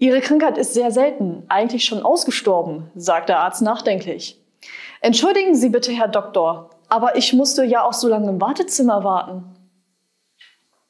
Ihre Krankheit ist sehr selten, eigentlich schon ausgestorben, sagt der Arzt nachdenklich. Entschuldigen Sie bitte, Herr Doktor, aber ich musste ja auch so lange im Wartezimmer warten.